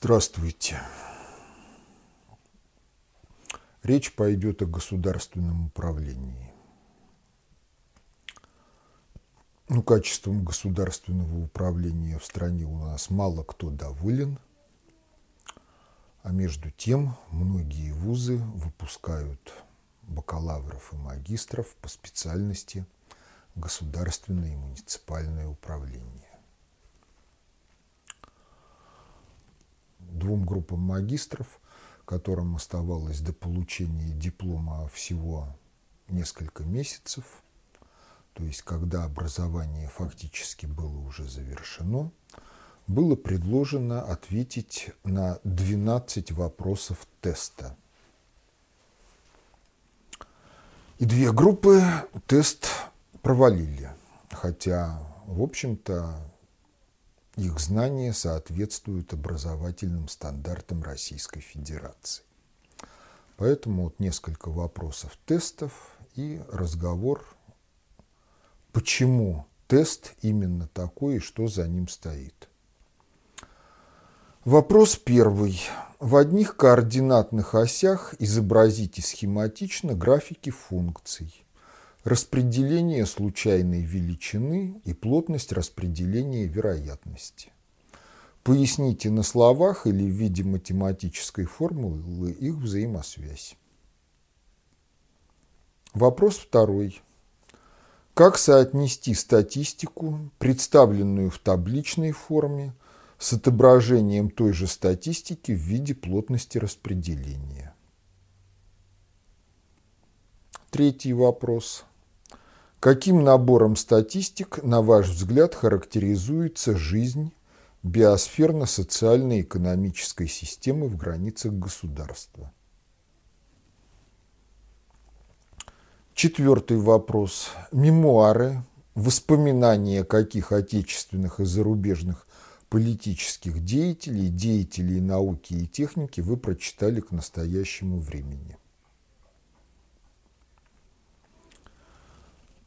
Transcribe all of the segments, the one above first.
Здравствуйте. Речь пойдет о государственном управлении. Ну, качеством государственного управления в стране у нас мало кто доволен, а между тем многие вузы выпускают бакалавров и магистров по специальности государственное и муниципальное управление. Двум группам магистров, которым оставалось до получения диплома всего несколько месяцев, то есть когда образование фактически было уже завершено, было предложено ответить на 12 вопросов теста. И две группы тест провалили, хотя, в общем-то, их знания соответствуют образовательным стандартам Российской Федерации. Поэтому вот несколько вопросов тестов и разговор, почему тест именно такой и что за ним стоит. Вопрос первый. В одних координатных осях изобразите схематично графики функций – распределение случайной величины и плотность распределения вероятности. Поясните на словах или в виде математической формулы их взаимосвязь. Вопрос второй. Как соотнести статистику, представленную в табличной форме, с отображением той же статистики в виде плотности распределения? Третий вопрос. Каким набором статистик, на ваш взгляд, характеризуется жизнь биосферно-социальной экономической системы в границах государства? Четвертый вопрос. Мемуары, воспоминания каких отечественных и зарубежных политических деятелей, деятелей науки и техники вы прочитали к настоящему времени?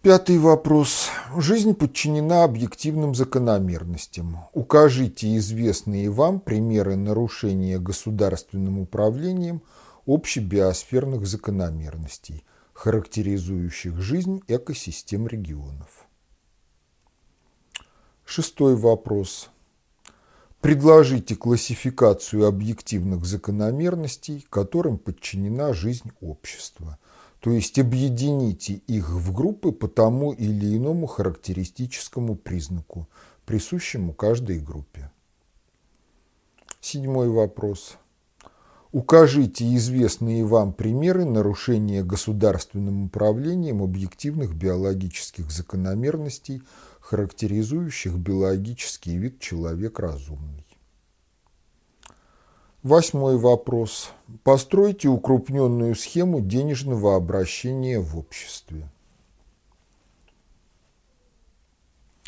Пятый вопрос. Жизнь подчинена объективным закономерностям. Укажите известные вам примеры нарушения государственным управлением общебиосферных закономерностей, характеризующих жизнь экосистем регионов. Шестой вопрос. Предложите классификацию объективных закономерностей, которым подчинена жизнь общества – то есть объедините их в группы по тому или иному характеристическому признаку, присущему каждой группе. Седьмой вопрос. Укажите известные вам примеры нарушения государственным управлением объективных биологических закономерностей, характеризующих биологический вид человек разумный. Восьмой вопрос. Постройте укрупненную схему денежного обращения в обществе.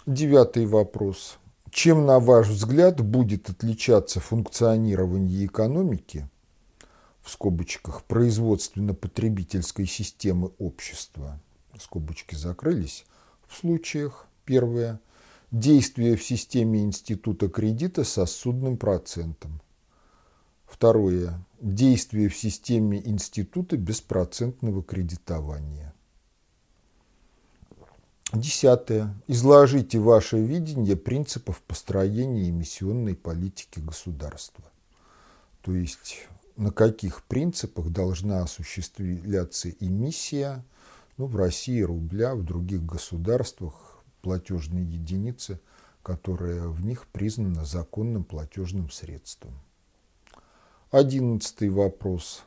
Девятый вопрос. Чем, на ваш взгляд, будет отличаться функционирование экономики, в скобочках, производственно-потребительской системы общества, скобочки закрылись, в случаях, первое, действия в системе института кредита со судным процентом, Второе. Действие в системе института беспроцентного кредитования. Десятое. Изложите ваше видение принципов построения эмиссионной политики государства. То есть на каких принципах должна осуществляться эмиссия ну, в России рубля, в других государствах платежные единицы, которая в них признана законным платежным средством. Одиннадцатый вопрос.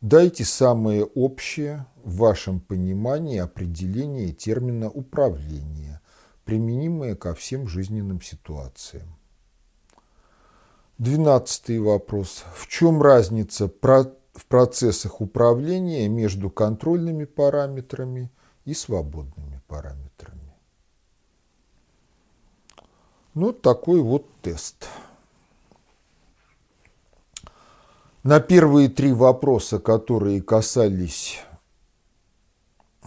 Дайте самое общее в вашем понимании определение термина «управление», применимое ко всем жизненным ситуациям. Двенадцатый вопрос. В чем разница в процессах управления между контрольными параметрами и свободными параметрами? Ну, такой вот тест. На первые три вопроса, которые касались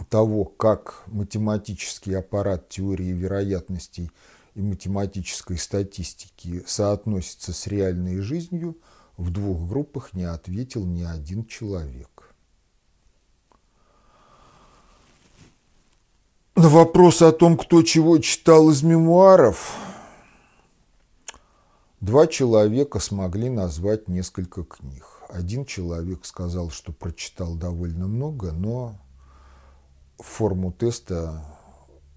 того, как математический аппарат теории вероятностей и математической статистики соотносится с реальной жизнью, в двух группах не ответил ни один человек. На вопрос о том, кто чего читал из мемуаров, два человека смогли назвать несколько книг. Один человек сказал, что прочитал довольно много, но форму теста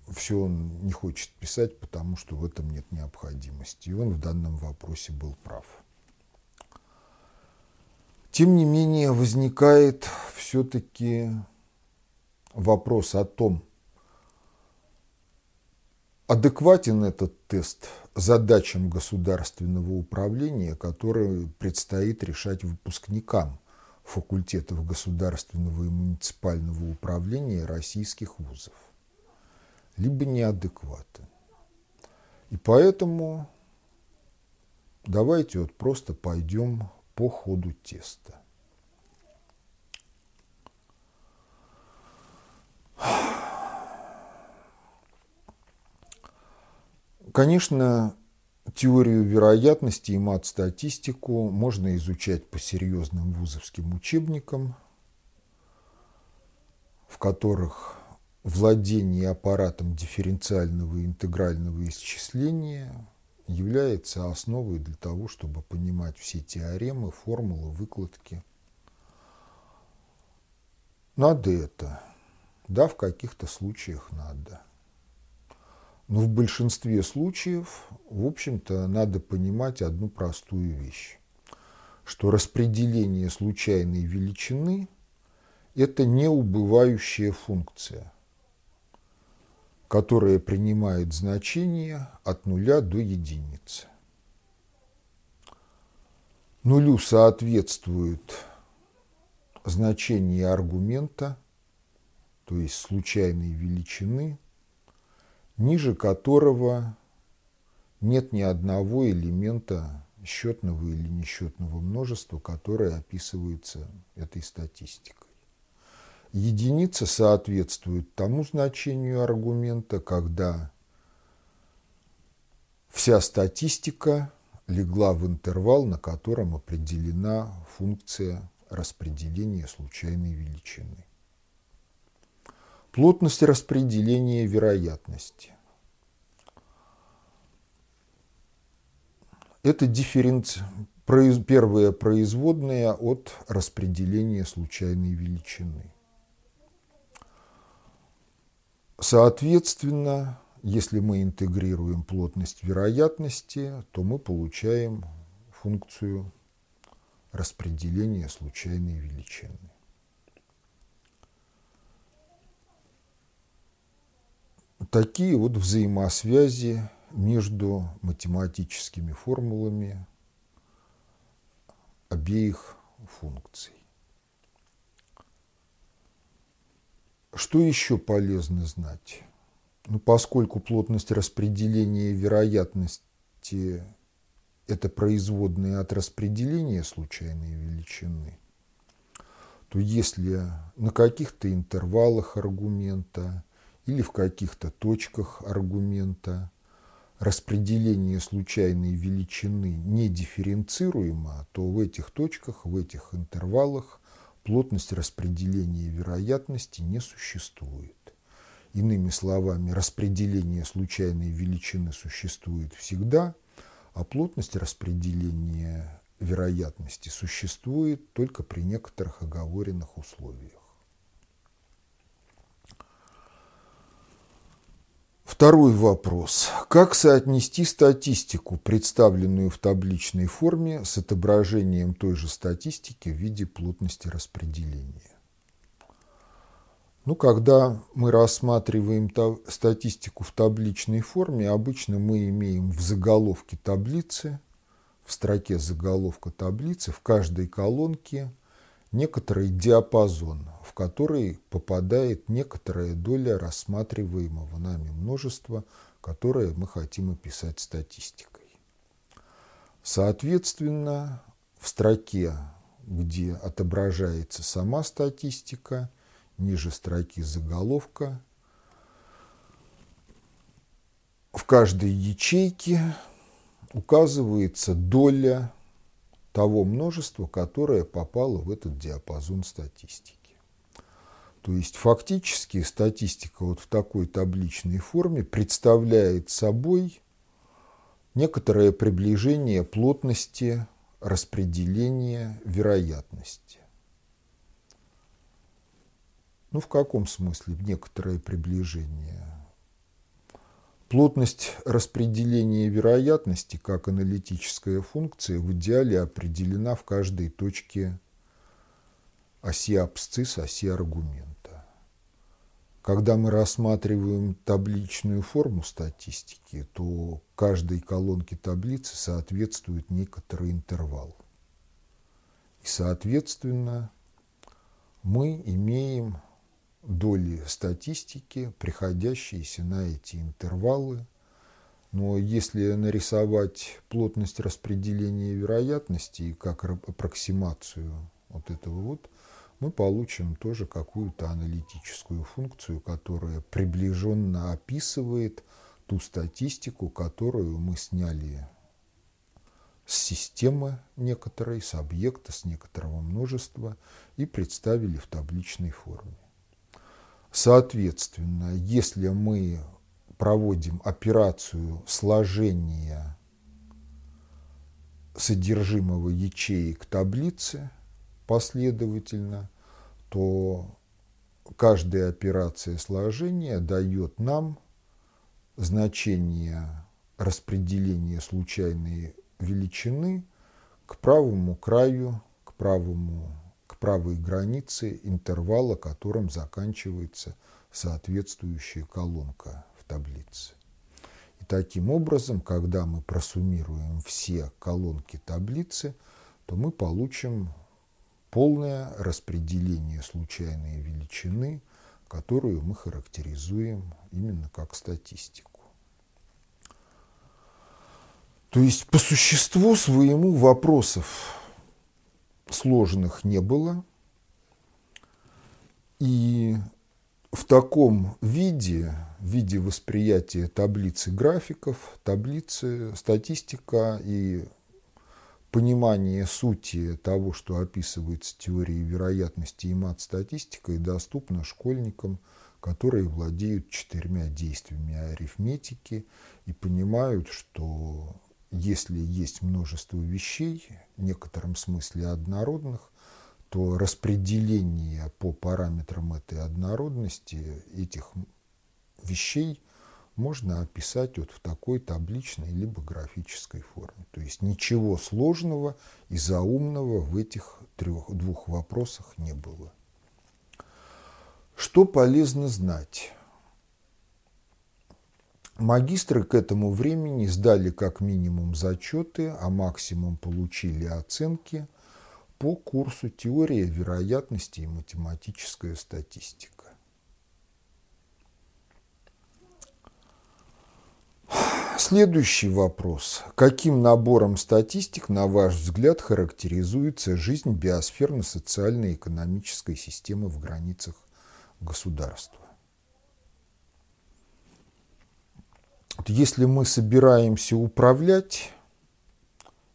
все он не хочет писать, потому что в этом нет необходимости. И он в данном вопросе был прав. Тем не менее, возникает все-таки вопрос о том, адекватен этот тест задачам государственного управления, которые предстоит решать выпускникам факультетов государственного и муниципального управления российских вузов либо неадекватен. И поэтому давайте вот просто пойдем по ходу теста. Конечно, теорию вероятности и мат-статистику можно изучать по серьезным вузовским учебникам, в которых владение аппаратом дифференциального и интегрального исчисления является основой для того, чтобы понимать все теоремы, формулы, выкладки. Надо это. Да, в каких-то случаях надо. Но в большинстве случаев, в общем-то, надо понимать одну простую вещь, что распределение случайной величины – это не убывающая функция – которое принимает значение от нуля до единицы. Нулю соответствует значение аргумента, то есть случайной величины, ниже которого нет ни одного элемента счетного или несчетного множества, которое описывается этой статистикой. Единица соответствует тому значению аргумента, когда вся статистика легла в интервал, на котором определена функция распределения случайной величины. Плотность распределения вероятности. Это дифференци... первая производная от распределения случайной величины. Соответственно, если мы интегрируем плотность вероятности, то мы получаем функцию распределения случайной величины. Такие вот взаимосвязи между математическими формулами обеих функций. Что еще полезно знать? Ну, поскольку плотность распределения вероятности – это производные от распределения случайной величины, то если на каких-то интервалах аргумента или в каких-то точках аргумента распределение случайной величины не дифференцируемо, то в этих точках, в этих интервалах плотность распределения вероятности не существует. Иными словами, распределение случайной величины существует всегда, а плотность распределения вероятности существует только при некоторых оговоренных условиях. Второй вопрос. Как соотнести статистику, представленную в табличной форме, с отображением той же статистики в виде плотности распределения? Ну, когда мы рассматриваем статистику в табличной форме, обычно мы имеем в заголовке таблицы, в строке заголовка таблицы, в каждой колонке некоторый диапазон, в который попадает некоторая доля рассматриваемого нами множества, которое мы хотим описать статистикой. Соответственно, в строке, где отображается сама статистика, ниже строки заголовка, в каждой ячейке указывается доля того множества, которое попало в этот диапазон статистики. То есть фактически статистика вот в такой табличной форме представляет собой некоторое приближение плотности распределения вероятности. Ну, в каком смысле некоторое приближение? Плотность распределения вероятности как аналитическая функция в идеале определена в каждой точке оси абсцисс, оси аргумента. Когда мы рассматриваем табличную форму статистики, то каждой колонке таблицы соответствует некоторый интервал. И, соответственно, мы имеем доли статистики, приходящиеся на эти интервалы. Но если нарисовать плотность распределения вероятностей как аппроксимацию вот этого вот, мы получим тоже какую-то аналитическую функцию, которая приближенно описывает ту статистику, которую мы сняли с системы некоторой, с объекта, с некоторого множества и представили в табличной форме. Соответственно, если мы проводим операцию сложения содержимого ячеек таблицы последовательно, то каждая операция сложения дает нам значение распределения случайной величины к правому краю, к правому правой границы интервала, которым заканчивается соответствующая колонка в таблице. И таким образом, когда мы просуммируем все колонки таблицы, то мы получим полное распределение случайной величины, которую мы характеризуем именно как статистику. То есть по существу своему вопросов сложных не было. И в таком виде, в виде восприятия таблицы графиков, таблицы, статистика и понимание сути того, что описывается теорией вероятности и мат-статистикой, доступно школьникам, которые владеют четырьмя действиями арифметики и понимают, что если есть множество вещей, в некотором смысле однородных, то распределение по параметрам этой однородности этих вещей можно описать вот в такой табличной либо графической форме. То есть ничего сложного и заумного в этих трех, двух вопросах не было. Что полезно знать? Магистры к этому времени сдали как минимум зачеты, а максимум получили оценки по курсу «Теория вероятности и математическая статистика». Следующий вопрос. Каким набором статистик, на ваш взгляд, характеризуется жизнь биосферно-социальной и экономической системы в границах государства? Если мы собираемся управлять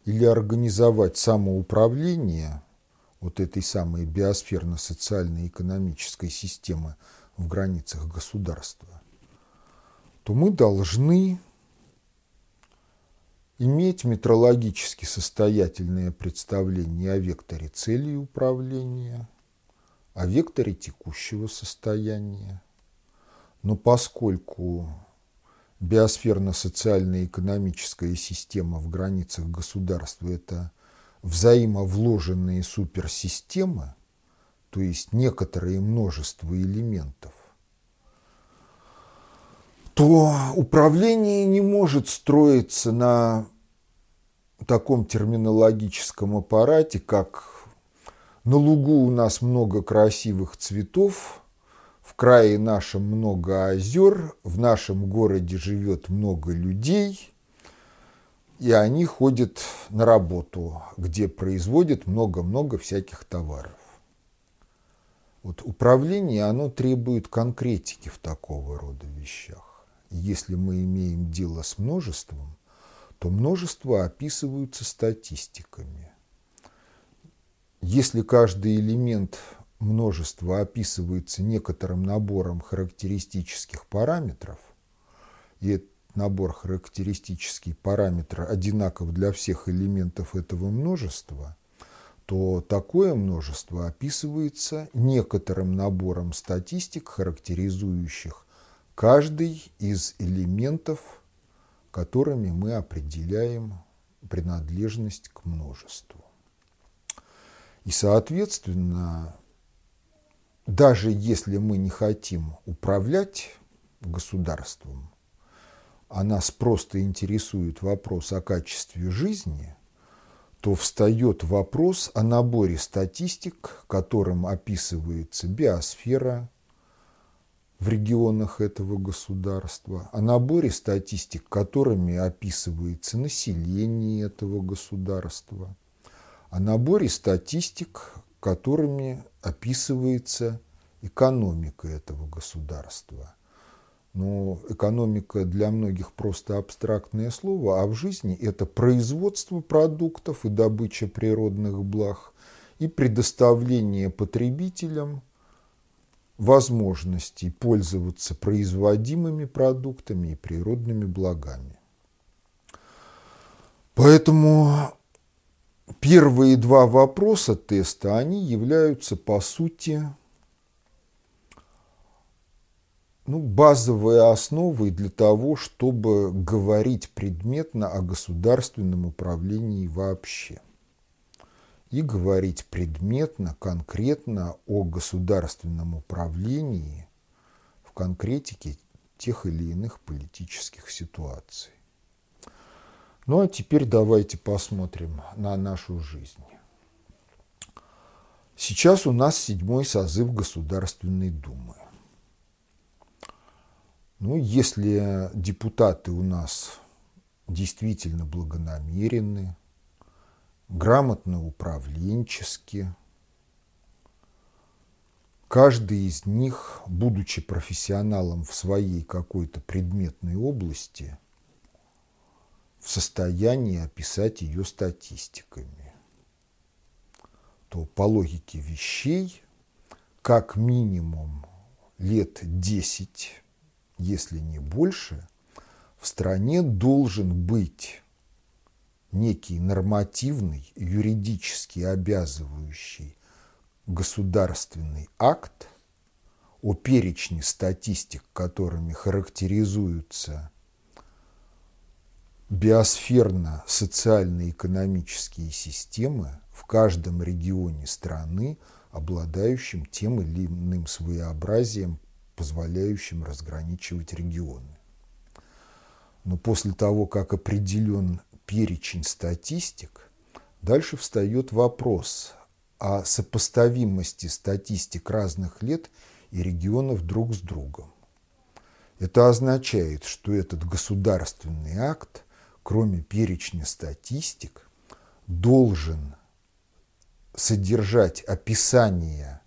или организовать самоуправление вот этой самой биосферно-социальной экономической системы в границах государства, то мы должны иметь метрологически состоятельное представление о векторе целей управления, о векторе текущего состояния. Но поскольку биосферно-социально-экономическая система в границах государства – это взаимовложенные суперсистемы, то есть некоторое множество элементов, то управление не может строиться на таком терминологическом аппарате, как на лугу у нас много красивых цветов, в крае нашем много озер, в нашем городе живет много людей, и они ходят на работу, где производят много-много всяких товаров. Вот управление, оно требует конкретики в такого рода вещах. если мы имеем дело с множеством, то множества описываются статистиками. Если каждый элемент множества описывается некоторым набором характеристических параметров, и этот набор характеристических параметров одинаков для всех элементов этого множества, то такое множество описывается некоторым набором статистик, характеризующих каждый из элементов, которыми мы определяем принадлежность к множеству. И, соответственно, даже если мы не хотим управлять государством, а нас просто интересует вопрос о качестве жизни, то встает вопрос о наборе статистик, которым описывается биосфера в регионах этого государства, о наборе статистик, которыми описывается население этого государства, о наборе статистик, которыми описывается экономика этого государства. Но экономика для многих просто абстрактное слово, а в жизни это производство продуктов и добыча природных благ и предоставление потребителям возможностей пользоваться производимыми продуктами и природными благами. Поэтому первые два вопроса теста, они являются по сути ну, базовые основы для того, чтобы говорить предметно о государственном управлении вообще. И говорить предметно, конкретно о государственном управлении в конкретике тех или иных политических ситуаций. Ну а теперь давайте посмотрим на нашу жизнь. Сейчас у нас седьмой созыв Государственной Думы. Ну, если депутаты у нас действительно благонамеренны, грамотно управленчески, каждый из них, будучи профессионалом в своей какой-то предметной области, в состоянии описать ее статистиками, то по логике вещей, как минимум лет 10 если не больше, в стране должен быть некий нормативный, юридически обязывающий государственный акт о перечне статистик, которыми характеризуются биосферно-социально-экономические системы в каждом регионе страны, обладающим тем или иным своеобразием позволяющим разграничивать регионы. Но после того, как определен перечень статистик, дальше встает вопрос о сопоставимости статистик разных лет и регионов друг с другом. Это означает, что этот государственный акт, кроме перечня статистик, должен содержать описание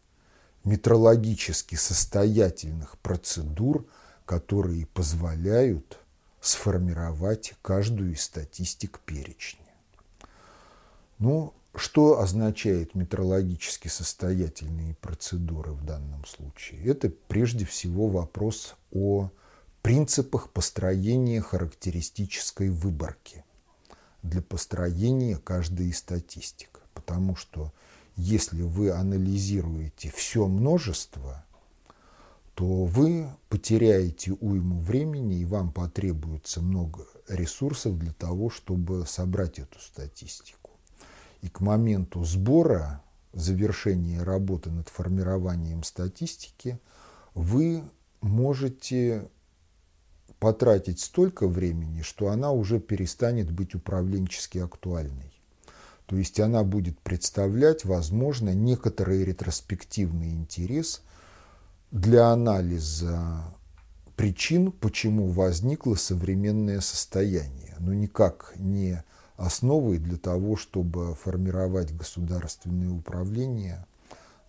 метрологически состоятельных процедур, которые позволяют сформировать каждую из статистик перечня. Ну, что означает метрологически состоятельные процедуры в данном случае? Это прежде всего вопрос о принципах построения характеристической выборки для построения каждой из статистик. Потому что если вы анализируете все множество, то вы потеряете уйму времени, и вам потребуется много ресурсов для того, чтобы собрать эту статистику. И к моменту сбора, завершения работы над формированием статистики, вы можете потратить столько времени, что она уже перестанет быть управленчески актуальной. То есть она будет представлять, возможно, некоторый ретроспективный интерес для анализа причин, почему возникло современное состояние, но никак не основой для того, чтобы формировать государственное управление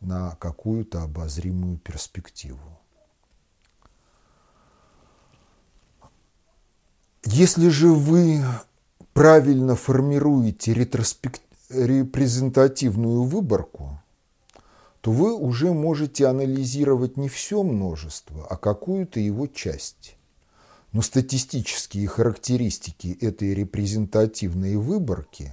на какую-то обозримую перспективу. Если же вы правильно формируете ретроспект... репрезентативную выборку, то вы уже можете анализировать не все множество, а какую-то его часть. Но статистические характеристики этой репрезентативной выборки,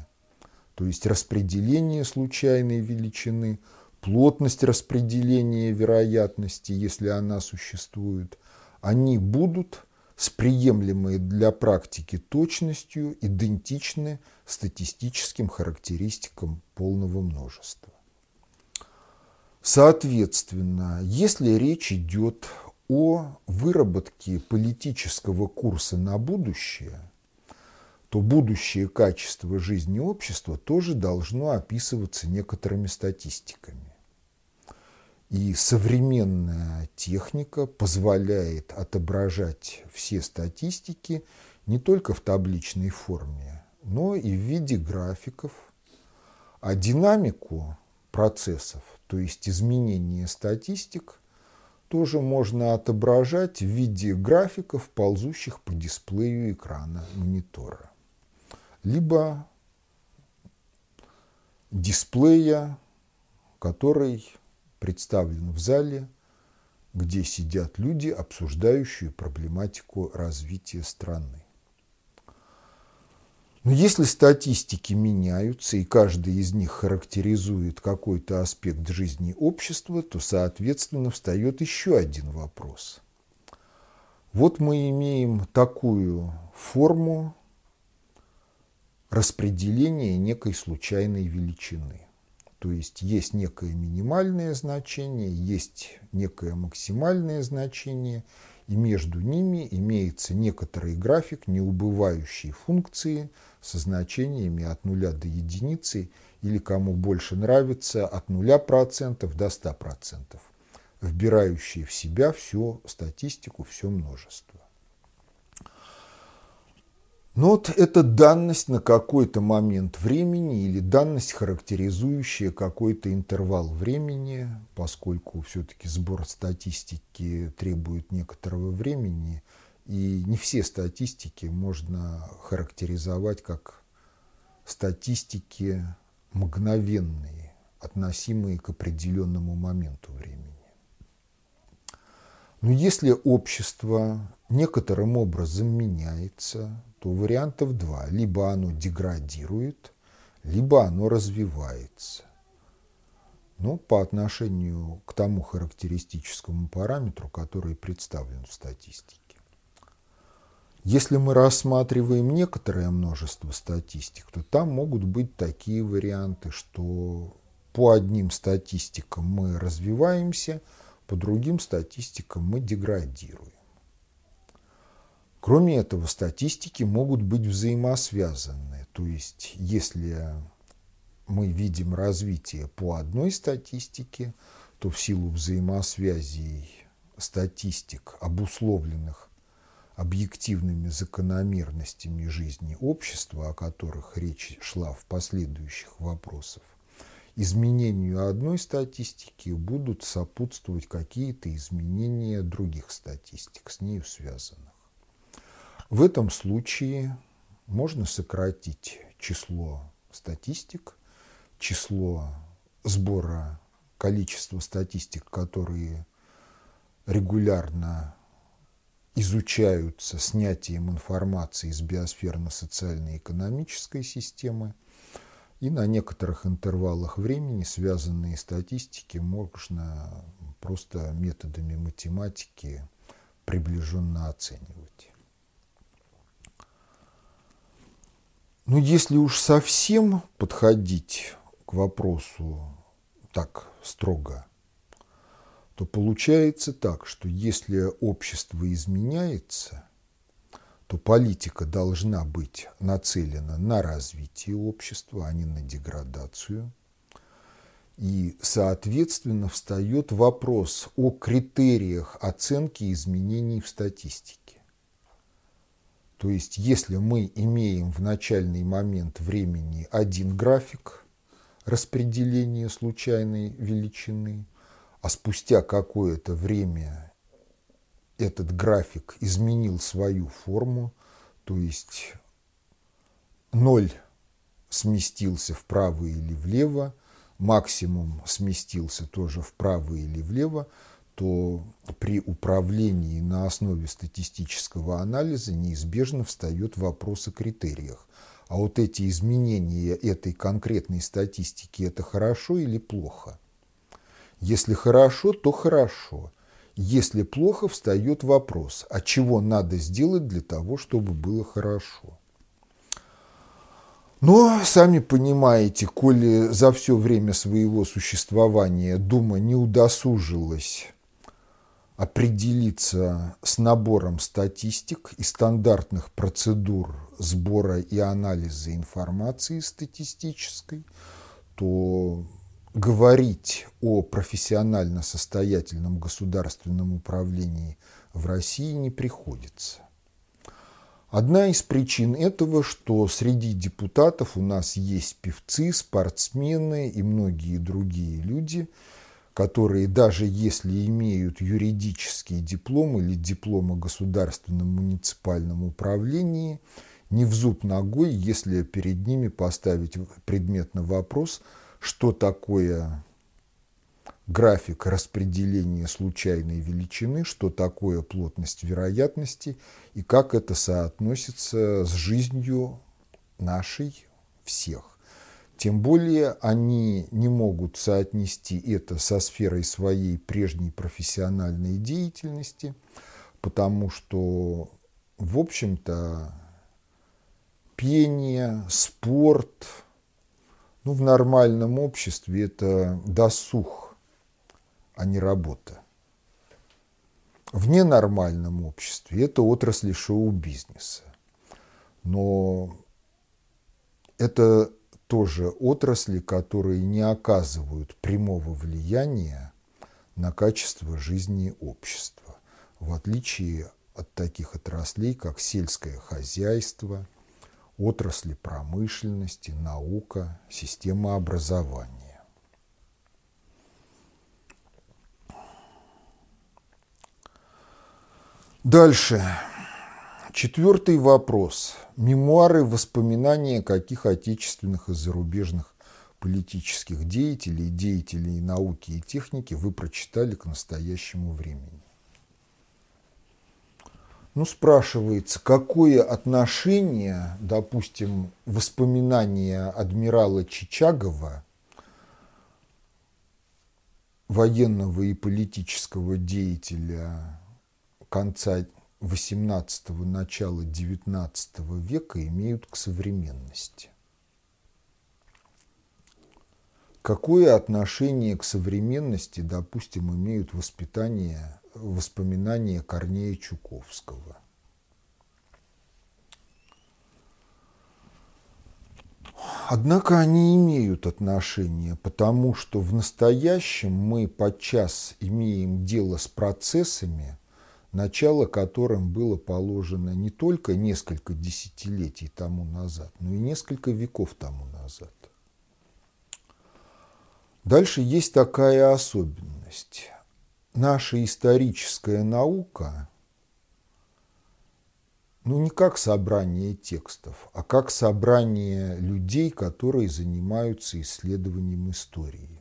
то есть распределение случайной величины, плотность распределения вероятности, если она существует, они будут с приемлемой для практики точностью идентичны статистическим характеристикам полного множества. Соответственно, если речь идет о выработке политического курса на будущее, то будущее качество жизни общества тоже должно описываться некоторыми статистиками. И современная техника позволяет отображать все статистики не только в табличной форме, но и в виде графиков. А динамику процессов, то есть изменение статистик, тоже можно отображать в виде графиков, ползущих по дисплею экрана монитора. Либо дисплея, который представлен в зале, где сидят люди, обсуждающие проблематику развития страны. Но если статистики меняются, и каждый из них характеризует какой-то аспект жизни общества, то, соответственно, встает еще один вопрос. Вот мы имеем такую форму распределения некой случайной величины. То есть есть некое минимальное значение, есть некое максимальное значение, и между ними имеется некоторый график неубывающей функции со значениями от 0 до единицы или, кому больше нравится, от 0% до 100%, вбирающие в себя всю статистику, все множество. Но вот это данность на какой-то момент времени или данность, характеризующая какой-то интервал времени, поскольку все-таки сбор статистики требует некоторого времени, и не все статистики можно характеризовать как статистики мгновенные, относимые к определенному моменту времени. Но если общество некоторым образом меняется, то вариантов два. Либо оно деградирует, либо оно развивается. Но по отношению к тому характеристическому параметру, который представлен в статистике. Если мы рассматриваем некоторое множество статистик, то там могут быть такие варианты, что по одним статистикам мы развиваемся, по другим статистикам мы деградируем. Кроме этого, статистики могут быть взаимосвязаны. То есть, если мы видим развитие по одной статистике, то в силу взаимосвязей статистик, обусловленных объективными закономерностями жизни общества, о которых речь шла в последующих вопросах, изменению одной статистики будут сопутствовать какие-то изменения других статистик, с нею связанных. В этом случае можно сократить число статистик, число сбора количества статистик, которые регулярно изучаются снятием информации из биосферно-социально-экономической системы, и на некоторых интервалах времени связанные статистики можно просто методами математики приближенно оценивать. Ну, если уж совсем подходить к вопросу так строго, то получается так, что если общество изменяется, то политика должна быть нацелена на развитие общества, а не на деградацию. И, соответственно, встает вопрос о критериях оценки изменений в статистике. То есть, если мы имеем в начальный момент времени один график распределения случайной величины, а спустя какое-то время этот график изменил свою форму, То есть ноль сместился вправо или влево, максимум сместился тоже вправо или влево, то при управлении на основе статистического анализа неизбежно встает вопрос о критериях. А вот эти изменения этой конкретной статистики – это хорошо или плохо? Если хорошо, то хорошо. Если плохо, встает вопрос, а чего надо сделать для того, чтобы было хорошо? Но, сами понимаете, коли за все время своего существования Дума не удосужилась определиться с набором статистик и стандартных процедур сбора и анализа информации статистической, то говорить о профессионально состоятельном государственном управлении в России не приходится. Одна из причин этого, что среди депутатов у нас есть певцы, спортсмены и многие другие люди – которые даже если имеют юридический диплом или диплом о государственном муниципальном управлении, не в зуб ногой, если перед ними поставить предметно вопрос, что такое график распределения случайной величины, что такое плотность вероятности и как это соотносится с жизнью нашей всех. Тем более они не могут соотнести это со сферой своей прежней профессиональной деятельности, потому что, в общем-то, пение, спорт, ну, в нормальном обществе это досуг, а не работа. В ненормальном обществе это отрасли шоу-бизнеса. Но это тоже отрасли, которые не оказывают прямого влияния на качество жизни общества, в отличие от таких отраслей, как сельское хозяйство, отрасли промышленности, наука, система образования. Дальше. Четвертый вопрос. Мемуары, воспоминания каких отечественных и зарубежных политических деятелей, деятелей науки и техники вы прочитали к настоящему времени? Ну, спрашивается, какое отношение, допустим, воспоминания адмирала Чичагова, военного и политического деятеля конца XVIII – начала XIX века имеют к современности. Какое отношение к современности, допустим, имеют воспитание, воспоминания Корнея Чуковского? Однако они имеют отношение, потому что в настоящем мы подчас имеем дело с процессами – начало которым было положено не только несколько десятилетий тому назад, но и несколько веков тому назад. Дальше есть такая особенность. Наша историческая наука, ну не как собрание текстов, а как собрание людей, которые занимаются исследованием истории.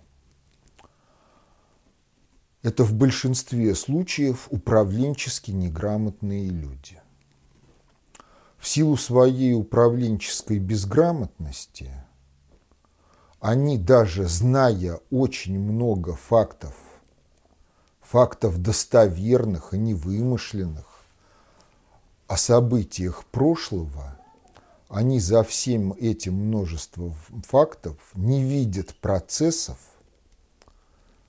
Это в большинстве случаев управленчески неграмотные люди. В силу своей управленческой безграмотности они даже зная очень много фактов, фактов достоверных и невымышленных, о событиях прошлого, они за всем этим множеством фактов не видят процессов,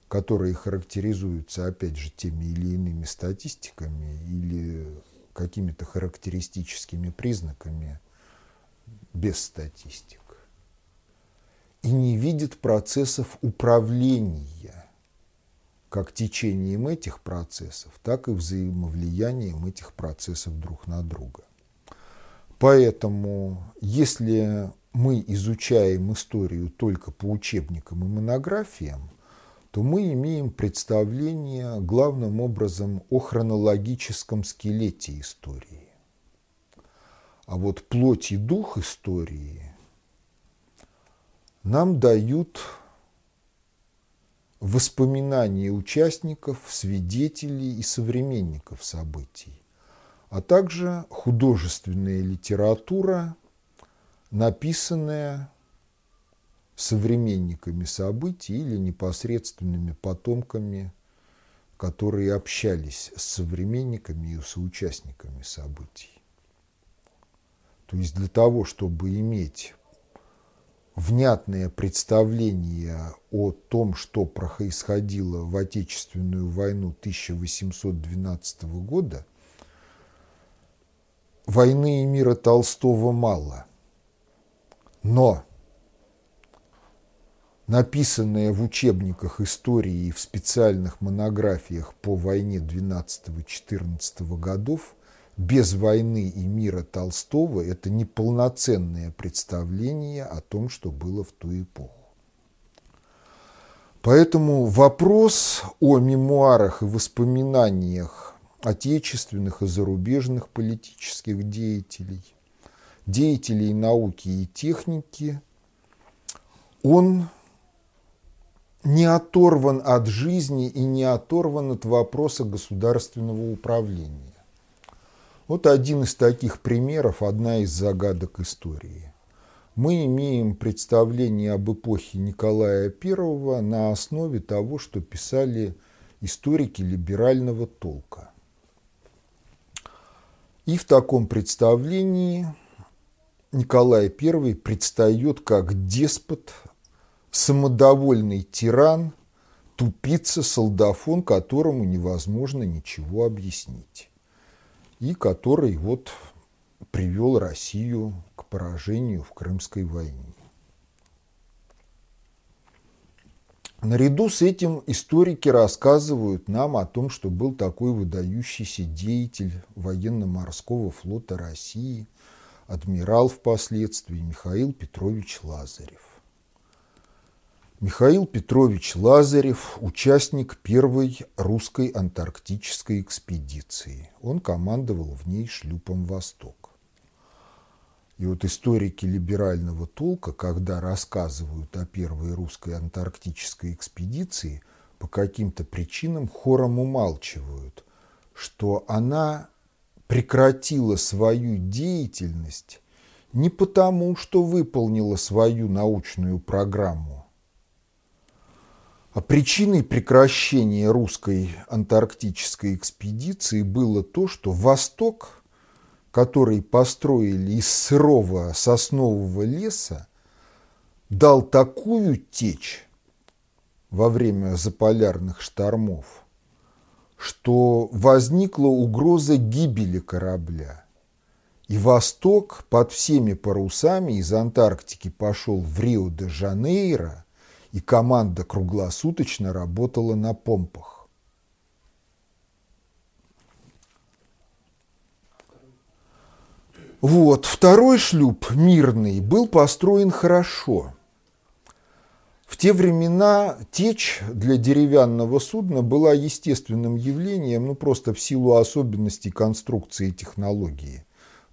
которые характеризуются, опять же, теми или иными статистиками или какими-то характеристическими признаками без статистик. И не видит процессов управления как течением этих процессов, так и взаимовлиянием этих процессов друг на друга. Поэтому, если мы изучаем историю только по учебникам и монографиям, то мы имеем представление главным образом о хронологическом скелете истории. А вот плоть и дух истории нам дают воспоминания участников, свидетелей и современников событий, а также художественная литература, написанная современниками событий или непосредственными потомками, которые общались с современниками и соучастниками событий. То есть для того, чтобы иметь внятное представление о том, что происходило в Отечественную войну 1812 года, войны и мира Толстого мало. Но написанное в учебниках истории и в специальных монографиях по войне 12-14 годов, без войны и мира Толстого это неполноценное представление о том, что было в ту эпоху. Поэтому вопрос о мемуарах и воспоминаниях отечественных и зарубежных политических деятелей, деятелей науки и техники, он не оторван от жизни и не оторван от вопроса государственного управления. Вот один из таких примеров, одна из загадок истории. Мы имеем представление об эпохе Николая I на основе того, что писали историки либерального толка. И в таком представлении Николай I предстает как деспот, самодовольный тиран, тупица, солдафон, которому невозможно ничего объяснить. И который вот привел Россию к поражению в Крымской войне. Наряду с этим историки рассказывают нам о том, что был такой выдающийся деятель военно-морского флота России, адмирал впоследствии Михаил Петрович Лазарев. Михаил Петрович Лазарев – участник первой русской антарктической экспедиции. Он командовал в ней шлюпом «Восток». И вот историки либерального толка, когда рассказывают о первой русской антарктической экспедиции, по каким-то причинам хором умалчивают, что она прекратила свою деятельность не потому, что выполнила свою научную программу, причиной прекращения русской антарктической экспедиции было то, что Восток, который построили из сырого соснового леса, дал такую течь во время заполярных штормов, что возникла угроза гибели корабля. И Восток под всеми парусами из Антарктики пошел в Рио-де-Жанейро – и команда круглосуточно работала на помпах. Вот, второй шлюп, мирный, был построен хорошо. В те времена течь для деревянного судна была естественным явлением, ну просто в силу особенностей конструкции и технологии.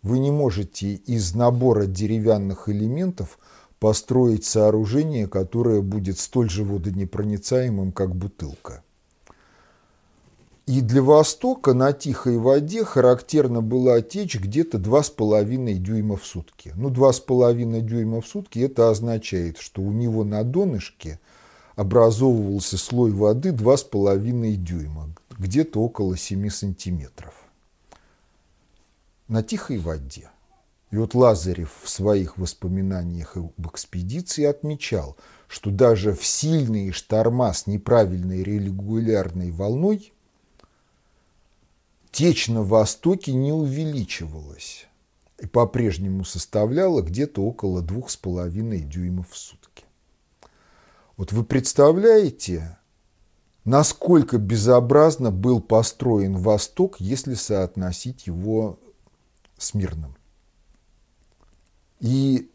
Вы не можете из набора деревянных элементов – построить сооружение, которое будет столь же водонепроницаемым, как бутылка. И для Востока на тихой воде характерна была течь где-то 2,5 дюйма в сутки. Ну, 2,5 дюйма в сутки – это означает, что у него на донышке образовывался слой воды 2,5 дюйма, где-то около 7 сантиметров. На тихой воде. И вот Лазарев в своих воспоминаниях об экспедиции отмечал, что даже в сильные шторма с неправильной регулярной волной течь на востоке не увеличивалась и по-прежнему составляла где-то около двух с половиной дюймов в сутки. Вот вы представляете, насколько безобразно был построен Восток, если соотносить его с мирным. И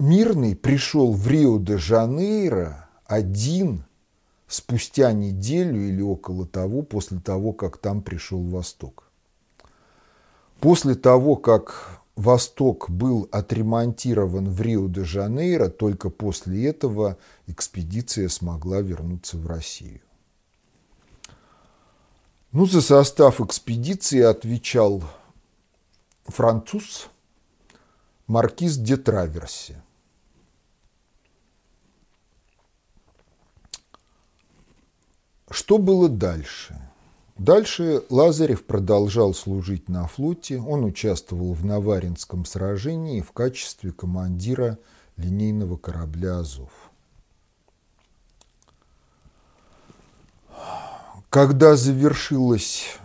Мирный пришел в Рио-де-Жанейро один спустя неделю или около того, после того, как там пришел Восток. После того, как Восток был отремонтирован в Рио-де-Жанейро, только после этого экспедиция смогла вернуться в Россию. Ну, за состав экспедиции отвечал француз маркиз де Траверси. Что было дальше? Дальше Лазарев продолжал служить на флоте. Он участвовал в Наваринском сражении в качестве командира линейного корабля «Азов». Когда завершилась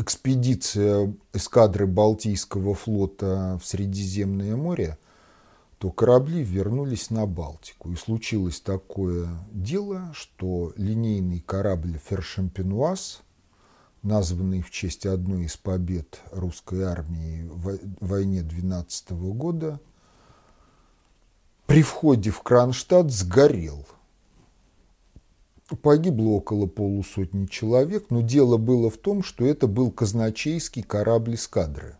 экспедиция эскадры Балтийского флота в Средиземное море, то корабли вернулись на Балтику. И случилось такое дело, что линейный корабль «Фершемпенуаз», названный в честь одной из побед русской армии в войне 12 года, при входе в Кронштадт сгорел. Погибло около полусотни человек, но дело было в том, что это был казначейский корабль эскадры.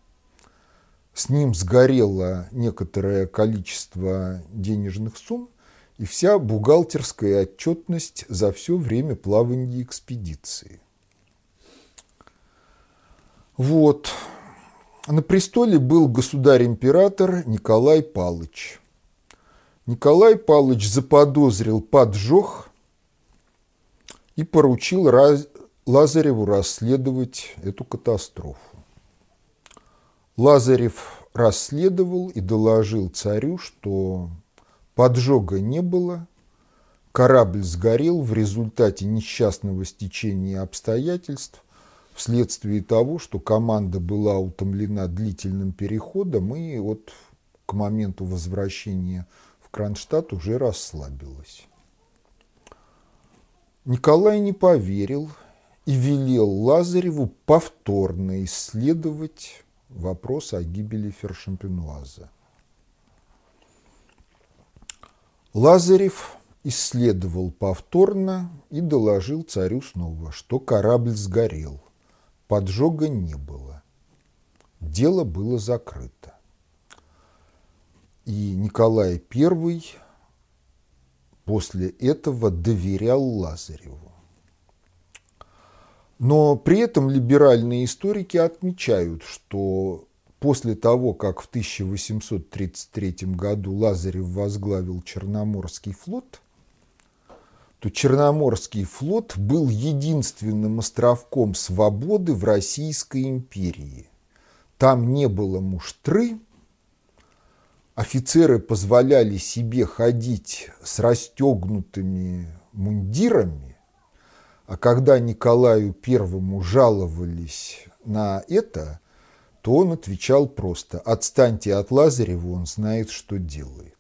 С ним сгорело некоторое количество денежных сумм и вся бухгалтерская отчетность за все время плавания экспедиции. Вот. На престоле был государь-император Николай Палыч. Николай Палыч заподозрил поджог и поручил Лазареву расследовать эту катастрофу. Лазарев расследовал и доложил царю, что поджога не было, корабль сгорел в результате несчастного стечения обстоятельств, вследствие того, что команда была утомлена длительным переходом и вот к моменту возвращения в Кронштадт уже расслабилась. Николай не поверил и велел Лазареву повторно исследовать вопрос о гибели Фершампенуаза. Лазарев исследовал повторно и доложил царю снова, что корабль сгорел, поджога не было, дело было закрыто. И Николай I после этого доверял Лазареву. Но при этом либеральные историки отмечают, что после того, как в 1833 году Лазарев возглавил Черноморский флот, то Черноморский флот был единственным островком свободы в Российской империи. Там не было муштры, офицеры позволяли себе ходить с расстегнутыми мундирами, а когда Николаю Первому жаловались на это, то он отвечал просто «Отстаньте от Лазарева, он знает, что делает».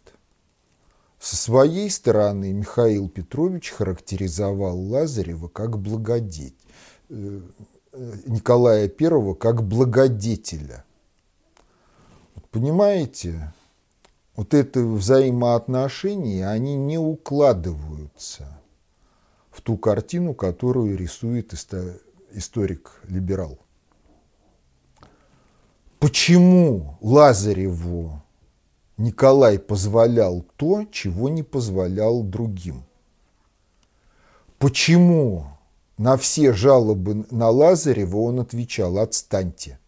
Со своей стороны Михаил Петрович характеризовал Лазарева как благодетель, э, Николая Первого как благодетеля. Понимаете, вот это взаимоотношения, они не укладываются – в ту картину, которую рисует историк-либерал. Почему Лазареву Николай позволял то, чего не позволял другим? Почему на все жалобы на Лазарева он отвечал «отстаньте»?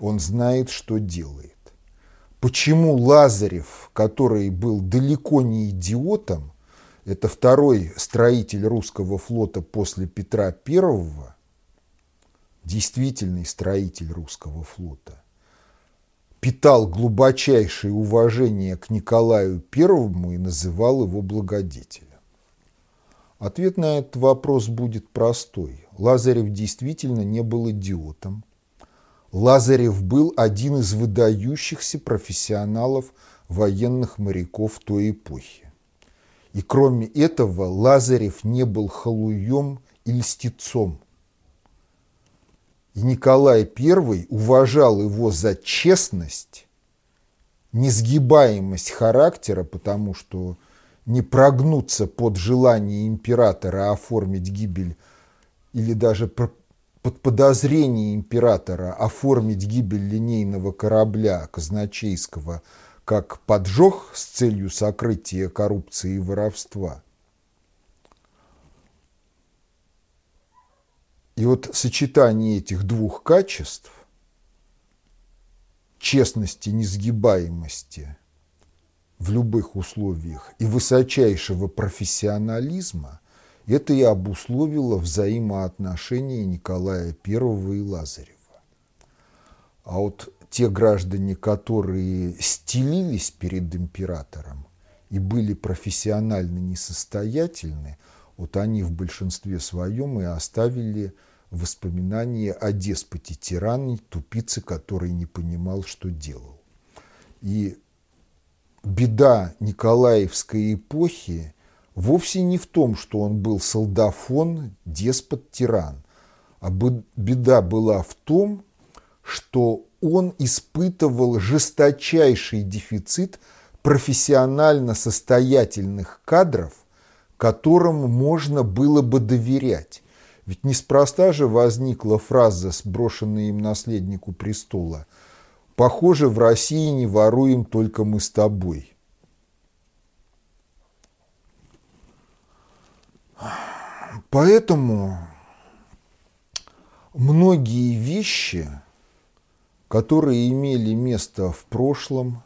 Он знает, что делает. Почему Лазарев, который был далеко не идиотом, это второй строитель русского флота после Петра Первого, действительный строитель русского флота, питал глубочайшее уважение к Николаю Первому и называл его благодетелем. Ответ на этот вопрос будет простой. Лазарев действительно не был идиотом. Лазарев был один из выдающихся профессионалов военных моряков той эпохи. И кроме этого Лазарев не был халуем и льстецом. И Николай I уважал его за честность, несгибаемость характера, потому что не прогнуться под желание императора оформить гибель или даже под подозрение императора оформить гибель линейного корабля казначейского как поджог с целью сокрытия коррупции и воровства. И вот сочетание этих двух качеств честности, несгибаемости в любых условиях и высочайшего профессионализма, это и обусловило взаимоотношения Николая I и Лазарева. А вот те граждане, которые стелились перед императором и были профессионально несостоятельны, вот они в большинстве своем и оставили воспоминания о деспоте тиране, тупице, который не понимал, что делал. И беда Николаевской эпохи вовсе не в том, что он был солдафон, деспот, тиран, а беда была в том, что он испытывал жесточайший дефицит профессионально состоятельных кадров, которым можно было бы доверять. Ведь неспроста же возникла фраза, сброшенная им наследнику престола. «Похоже, в России не воруем только мы с тобой». Поэтому многие вещи, которые имели место в прошлом,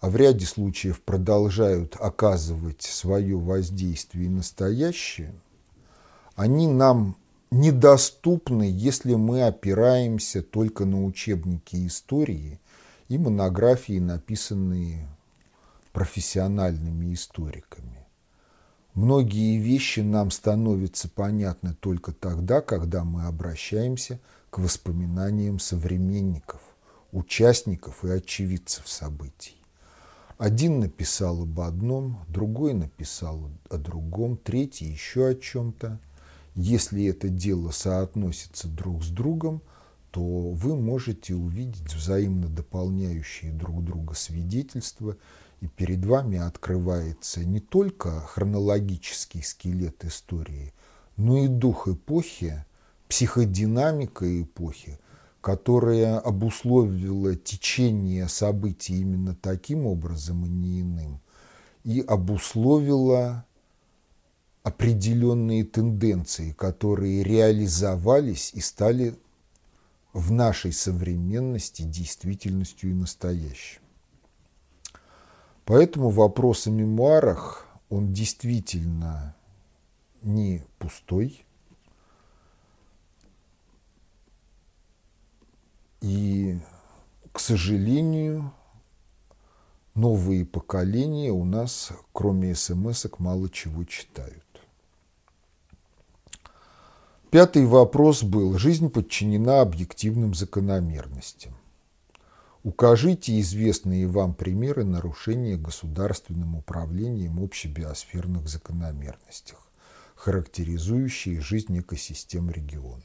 а в ряде случаев продолжают оказывать свое воздействие настоящее, они нам недоступны, если мы опираемся только на учебники истории и монографии, написанные профессиональными историками. Многие вещи нам становятся понятны только тогда, когда мы обращаемся к воспоминаниям современников, участников и очевидцев событий. Один написал об одном, другой написал о другом, третий еще о чем-то – если это дело соотносится друг с другом, то вы можете увидеть взаимно дополняющие друг друга свидетельства, и перед вами открывается не только хронологический скелет истории, но и дух эпохи, психодинамика эпохи, которая обусловила течение событий именно таким образом и не иным, и обусловила определенные тенденции, которые реализовались и стали в нашей современности действительностью и настоящим. Поэтому вопрос о мемуарах, он действительно не пустой. И, к сожалению, новые поколения у нас, кроме смс мало чего читают. Пятый вопрос был, жизнь подчинена объективным закономерностям. Укажите известные вам примеры нарушения государственным управлением общебиосферных закономерностях, характеризующие жизнь экосистем региона.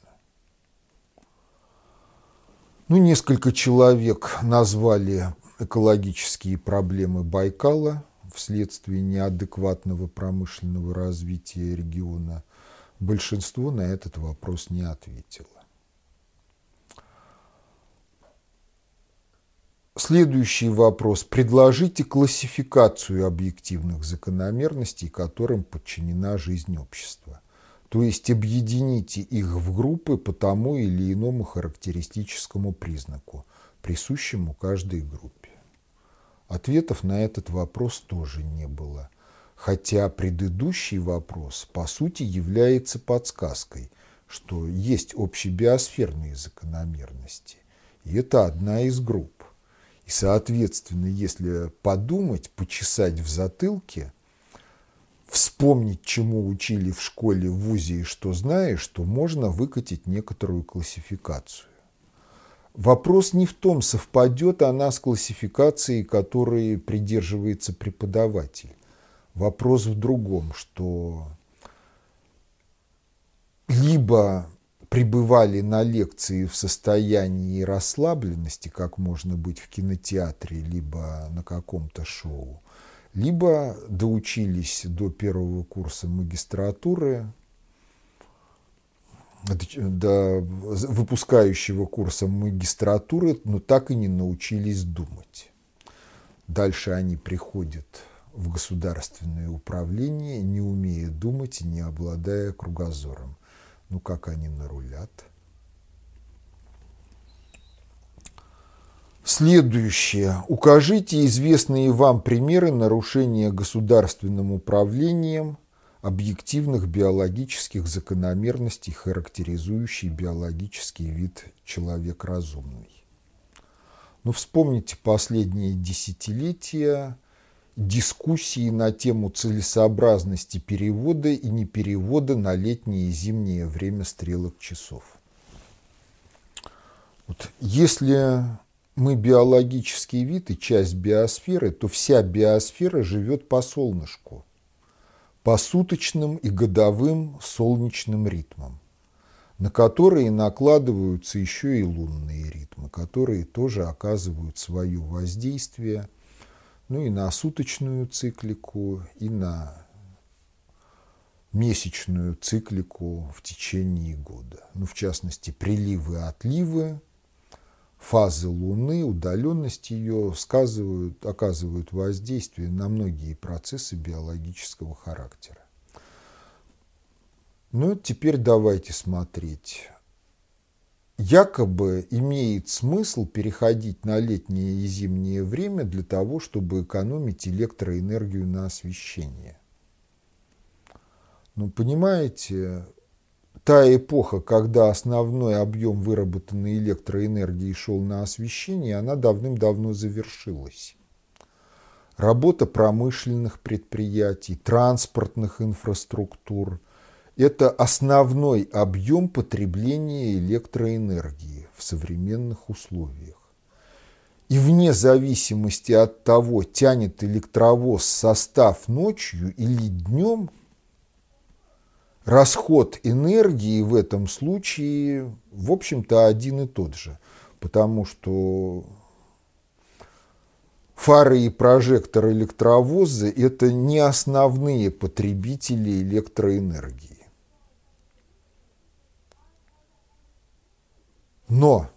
Ну, несколько человек назвали экологические проблемы Байкала вследствие неадекватного промышленного развития региона – большинство на этот вопрос не ответило. Следующий вопрос. Предложите классификацию объективных закономерностей, которым подчинена жизнь общества. То есть объедините их в группы по тому или иному характеристическому признаку, присущему каждой группе. Ответов на этот вопрос тоже не было – Хотя предыдущий вопрос, по сути, является подсказкой, что есть общебиосферные закономерности. И это одна из групп. И, соответственно, если подумать, почесать в затылке, вспомнить, чему учили в школе, в ВУЗе и что знаешь, то можно выкатить некоторую классификацию. Вопрос не в том, совпадет она с классификацией, которой придерживается преподаватель. Вопрос в другом, что либо пребывали на лекции в состоянии расслабленности, как можно быть в кинотеатре, либо на каком-то шоу, либо доучились до первого курса магистратуры до выпускающего курса магистратуры, но так и не научились думать. Дальше они приходят в государственное управление, не умея думать и не обладая кругозором. Ну, как они нарулят? Следующее. Укажите известные вам примеры нарушения государственным управлением объективных биологических закономерностей, характеризующих биологический вид человек разумный. Ну, вспомните последние десятилетия дискуссии на тему целесообразности перевода и неперевода на летнее и зимнее время стрелок часов. Вот если мы биологический вид и часть биосферы, то вся биосфера живет по солнышку, по суточным и годовым солнечным ритмам, на которые накладываются еще и лунные ритмы, которые тоже оказывают свое воздействие – ну и на суточную циклику, и на месячную циклику в течение года. Ну, в частности, приливы и отливы, фазы Луны, удаленность ее сказывают, оказывают воздействие на многие процессы биологического характера. Ну, теперь давайте смотреть якобы имеет смысл переходить на летнее и зимнее время для того, чтобы экономить электроэнергию на освещение. Ну, понимаете, та эпоха, когда основной объем выработанной электроэнергии шел на освещение, она давным-давно завершилась. Работа промышленных предприятий, транспортных инфраструктур – это основной объем потребления электроэнергии в современных условиях. И вне зависимости от того, тянет электровоз состав ночью или днем, расход энергии в этом случае, в общем-то, один и тот же. Потому что фары и прожектор электровоза – это не основные потребители электроэнергии. Но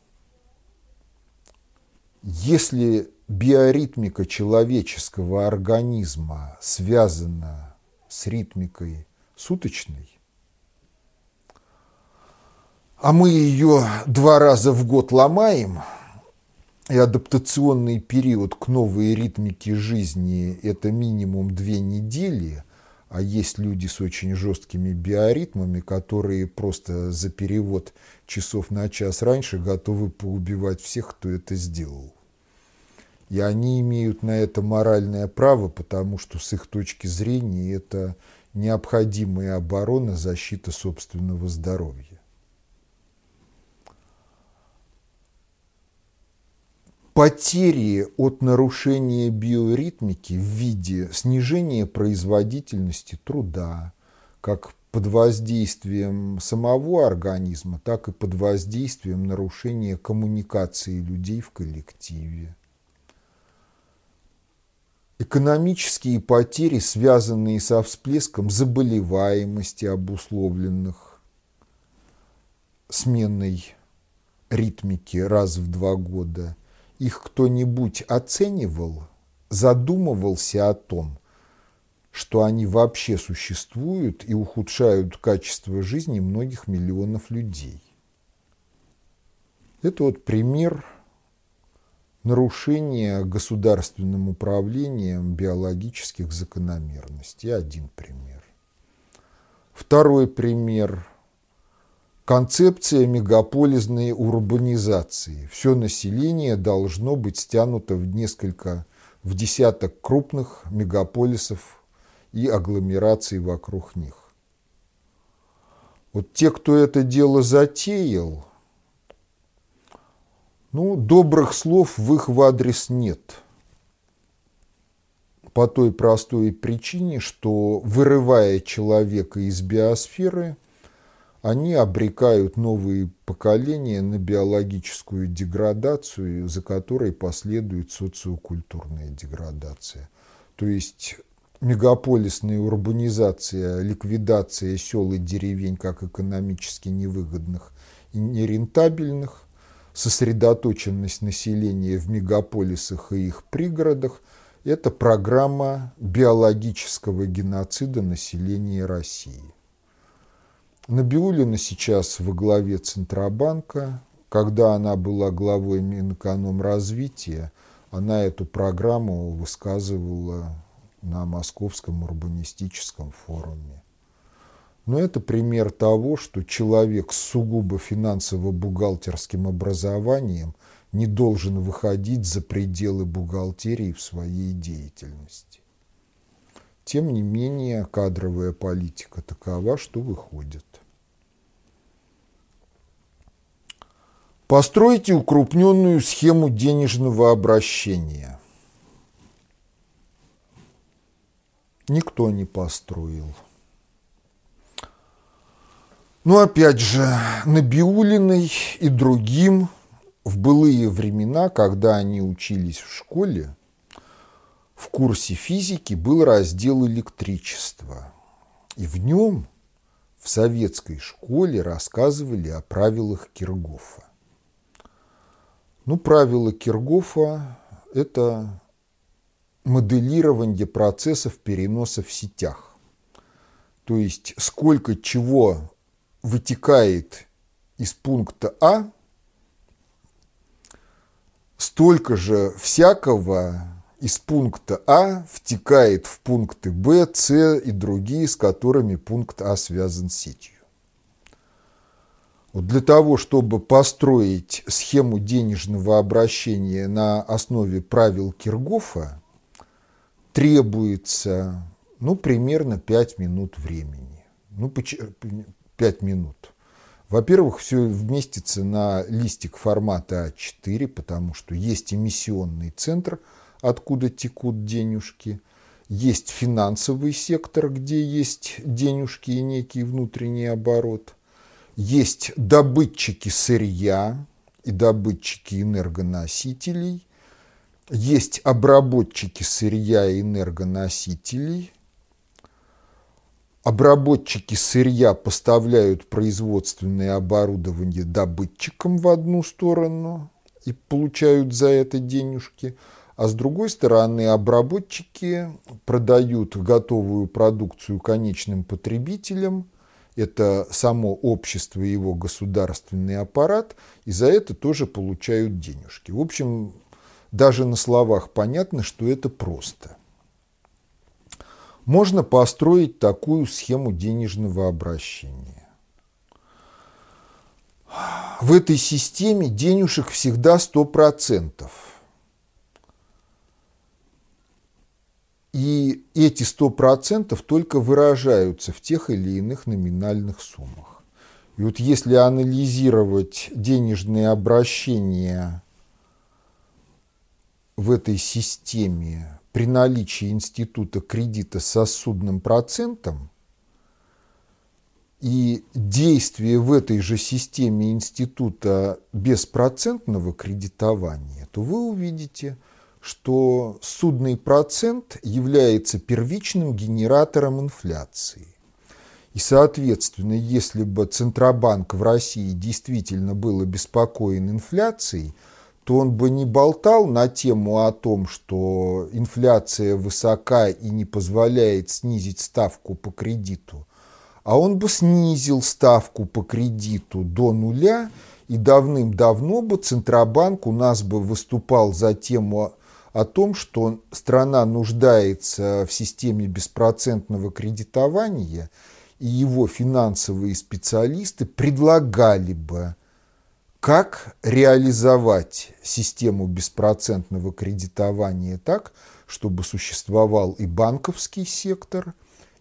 если биоритмика человеческого организма связана с ритмикой суточной, а мы ее два раза в год ломаем, и адаптационный период к новой ритмике жизни – это минимум две недели – а есть люди с очень жесткими биоритмами, которые просто за перевод часов на час раньше готовы поубивать всех, кто это сделал. И они имеют на это моральное право, потому что с их точки зрения это необходимая оборона, защита собственного здоровья. Потери от нарушения биоритмики в виде снижения производительности труда, как под воздействием самого организма, так и под воздействием нарушения коммуникации людей в коллективе. Экономические потери, связанные со всплеском заболеваемости, обусловленных сменной ритмики раз в два года – их кто-нибудь оценивал, задумывался о том, что они вообще существуют и ухудшают качество жизни многих миллионов людей. Это вот пример нарушения государственным управлением биологических закономерностей. Один пример. Второй пример Концепция мегаполисной урбанизации. Все население должно быть стянуто в несколько, в десяток крупных мегаполисов и агломераций вокруг них. Вот те, кто это дело затеял, ну, добрых слов в их в адрес нет. По той простой причине, что вырывая человека из биосферы – они обрекают новые поколения на биологическую деградацию, за которой последует социокультурная деградация. То есть мегаполисная урбанизация, ликвидация сел и деревень как экономически невыгодных и нерентабельных, сосредоточенность населения в мегаполисах и их пригородах – это программа биологического геноцида населения России. Набиулина сейчас во главе Центробанка. Когда она была главой Минэкономразвития, она эту программу высказывала на Московском урбанистическом форуме. Но это пример того, что человек с сугубо финансово-бухгалтерским образованием не должен выходить за пределы бухгалтерии в своей деятельности. Тем не менее, кадровая политика такова, что выходит. Постройте укрупненную схему денежного обращения. Никто не построил. Но опять же, Набиулиной и другим в былые времена, когда они учились в школе, в курсе физики был раздел электричества. И в нем в советской школе рассказывали о правилах Киргофа. Ну, правила Киргофа – это моделирование процессов переноса в сетях. То есть сколько чего вытекает из пункта А, столько же всякого из пункта А втекает в пункты Б, С и другие, с которыми пункт А связан с сетью. Вот для того, чтобы построить схему денежного обращения на основе правил Киргофа, требуется ну, примерно 5 минут времени. Ну, 5 минут. Во-первых, все вместится на листик формата А4, потому что есть эмиссионный центр, откуда текут денежки, есть финансовый сектор, где есть денежки и некий внутренний оборот – есть добытчики сырья и добытчики энергоносителей, есть обработчики сырья и энергоносителей. Обработчики сырья поставляют производственное оборудование добытчикам в одну сторону и получают за это денежки, а с другой стороны обработчики продают готовую продукцию конечным потребителям – это само общество и его государственный аппарат, и за это тоже получают денежки. В общем, даже на словах понятно, что это просто. Можно построить такую схему денежного обращения. В этой системе денежек всегда 100%. И эти 100% только выражаются в тех или иных номинальных суммах. И вот если анализировать денежные обращения в этой системе при наличии института кредита с сосудным процентом и действие в этой же системе института беспроцентного кредитования, то вы увидите – что судный процент является первичным генератором инфляции. И, соответственно, если бы Центробанк в России действительно был обеспокоен инфляцией, то он бы не болтал на тему о том, что инфляция высока и не позволяет снизить ставку по кредиту, а он бы снизил ставку по кредиту до нуля, и давным-давно бы Центробанк у нас бы выступал за тему о том, что страна нуждается в системе беспроцентного кредитования, и его финансовые специалисты предлагали бы, как реализовать систему беспроцентного кредитования так, чтобы существовал и банковский сектор,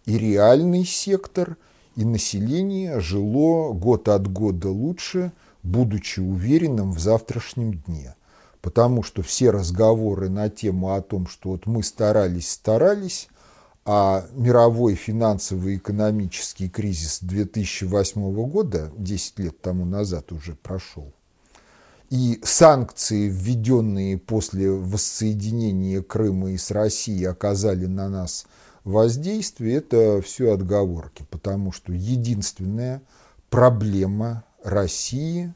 и реальный сектор, и население жило год от года лучше, будучи уверенным в завтрашнем дне – потому что все разговоры на тему о том, что вот мы старались, старались, а мировой финансовый экономический кризис 2008 года, 10 лет тому назад уже прошел, и санкции, введенные после воссоединения Крыма и с Россией, оказали на нас воздействия – это все отговорки, потому что единственная проблема России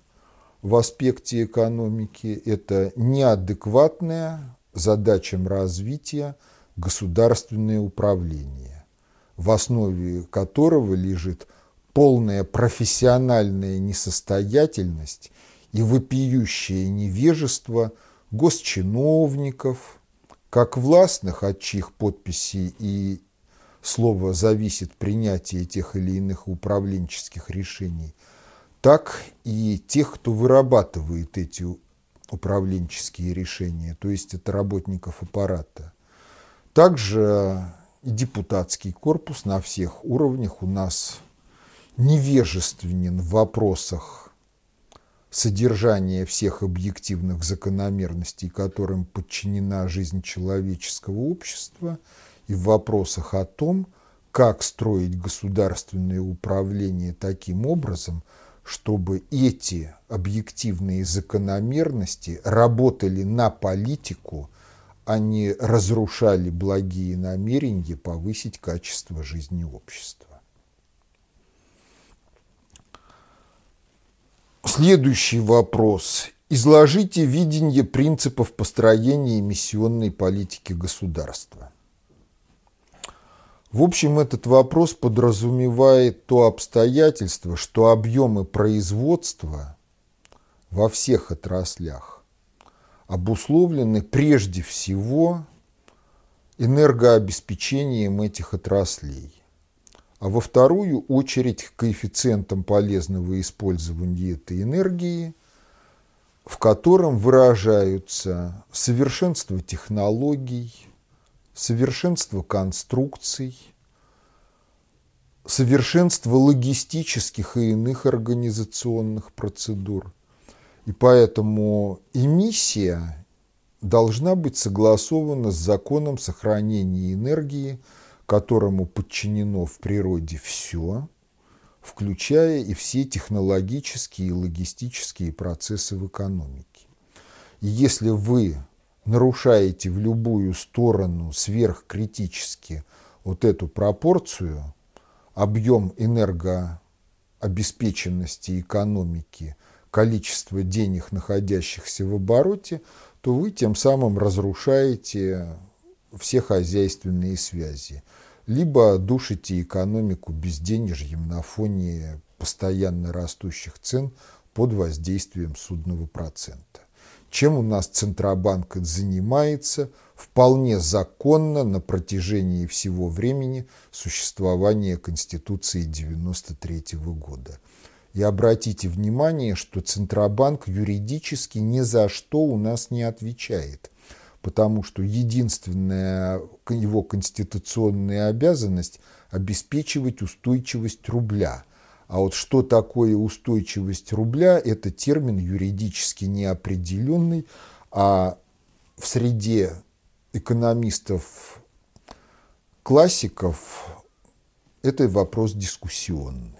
в аспекте экономики – это неадекватная задачам развития государственное управление, в основе которого лежит полная профессиональная несостоятельность и вопиющее невежество госчиновников, как властных, от чьих подписей и слова зависит принятие тех или иных управленческих решений, так и тех, кто вырабатывает эти управленческие решения, то есть это работников аппарата. Также и депутатский корпус на всех уровнях у нас невежественен в вопросах содержания всех объективных закономерностей, которым подчинена жизнь человеческого общества, и в вопросах о том, как строить государственное управление таким образом, чтобы эти объективные закономерности работали на политику, а не разрушали благие намерения повысить качество жизни общества. Следующий вопрос. Изложите видение принципов построения эмиссионной политики государства. В общем, этот вопрос подразумевает то обстоятельство, что объемы производства во всех отраслях обусловлены прежде всего энергообеспечением этих отраслей а во вторую очередь коэффициентом полезного использования этой энергии, в котором выражаются совершенство технологий, совершенство конструкций, совершенство логистических и иных организационных процедур. И поэтому эмиссия должна быть согласована с законом сохранения энергии – которому подчинено в природе все, включая и все технологические и логистические процессы в экономике. И если вы нарушаете в любую сторону сверхкритически вот эту пропорцию, объем энергообеспеченности экономики, количество денег, находящихся в обороте, то вы тем самым разрушаете все хозяйственные связи либо душите экономику безденежьем на фоне постоянно растущих цен под воздействием судного процента. Чем у нас Центробанк занимается вполне законно на протяжении всего времени существования Конституции 1993 года. И обратите внимание, что Центробанк юридически ни за что у нас не отвечает – потому что единственная его конституционная обязанность – обеспечивать устойчивость рубля. А вот что такое устойчивость рубля – это термин юридически неопределенный, а в среде экономистов-классиков это вопрос дискуссионный.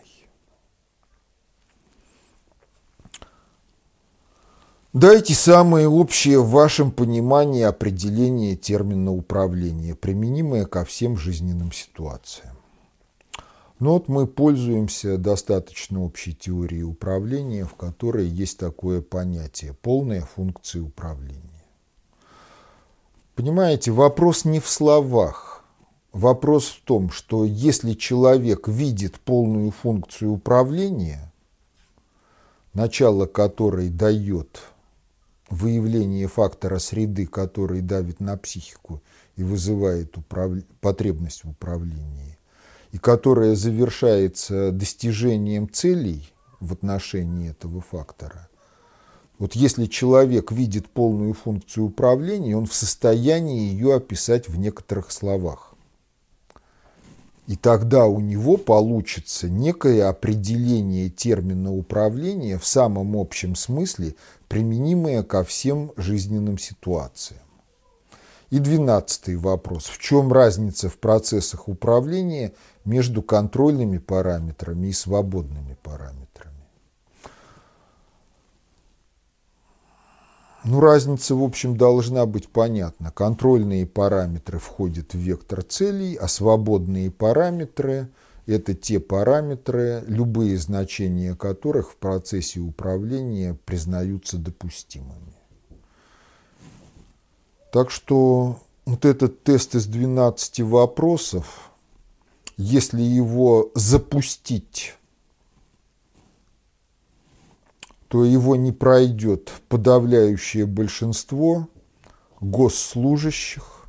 Дайте самое общее в вашем понимании определение термина управления, применимое ко всем жизненным ситуациям. Но вот мы пользуемся достаточно общей теорией управления, в которой есть такое понятие – полная функция управления. Понимаете, вопрос не в словах. Вопрос в том, что если человек видит полную функцию управления, начало которой дает – выявление фактора среды, который давит на психику и вызывает управ... потребность в управлении, и которая завершается достижением целей в отношении этого фактора. Вот если человек видит полную функцию управления, он в состоянии ее описать в некоторых словах. И тогда у него получится некое определение термина управления в самом общем смысле, применимое ко всем жизненным ситуациям. И двенадцатый вопрос. В чем разница в процессах управления между контрольными параметрами и свободными параметрами? Ну, разница, в общем, должна быть понятна. Контрольные параметры входят в вектор целей, а свободные параметры – это те параметры, любые значения которых в процессе управления признаются допустимыми. Так что вот этот тест из 12 вопросов, если его запустить, то его не пройдет подавляющее большинство госслужащих,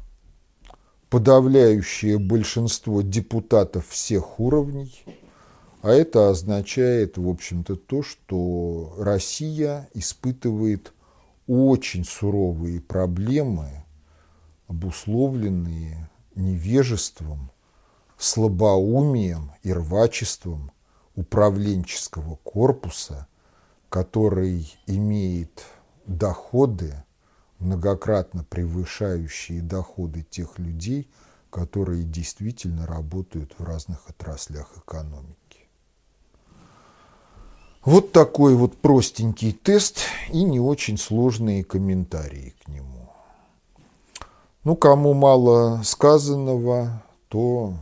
подавляющее большинство депутатов всех уровней, а это означает, в общем-то, то, что Россия испытывает очень суровые проблемы, обусловленные невежеством, слабоумием и рвачеством управленческого корпуса, который имеет доходы, многократно превышающие доходы тех людей, которые действительно работают в разных отраслях экономики. Вот такой вот простенький тест и не очень сложные комментарии к нему. Ну, кому мало сказанного, то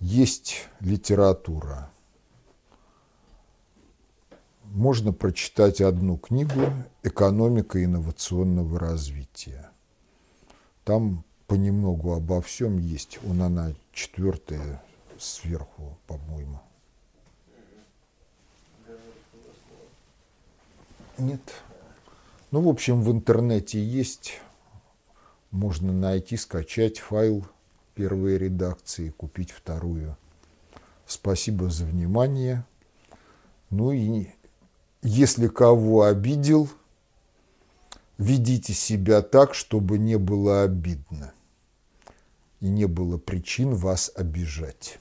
есть литература. Можно прочитать одну книгу «Экономика инновационного развития». Там понемногу обо всем есть. Он она четвертая сверху, по-моему. Нет. Ну, в общем, в интернете есть. Можно найти, скачать файл первой редакции, купить вторую. Спасибо за внимание. Ну и если кого обидел, ведите себя так, чтобы не было обидно и не было причин вас обижать.